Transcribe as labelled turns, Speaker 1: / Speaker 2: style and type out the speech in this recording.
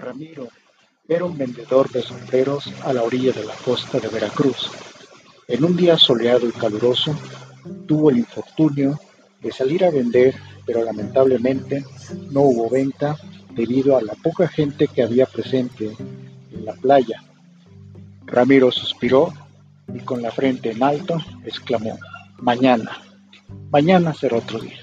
Speaker 1: Ramiro era un vendedor de sombreros a la orilla de la costa de Veracruz. En un día soleado y caluroso, tuvo el infortunio de salir a vender, pero lamentablemente no hubo venta debido a la poca gente que había presente en la playa. Ramiro suspiró y con la frente en alto exclamó, mañana, mañana será otro día.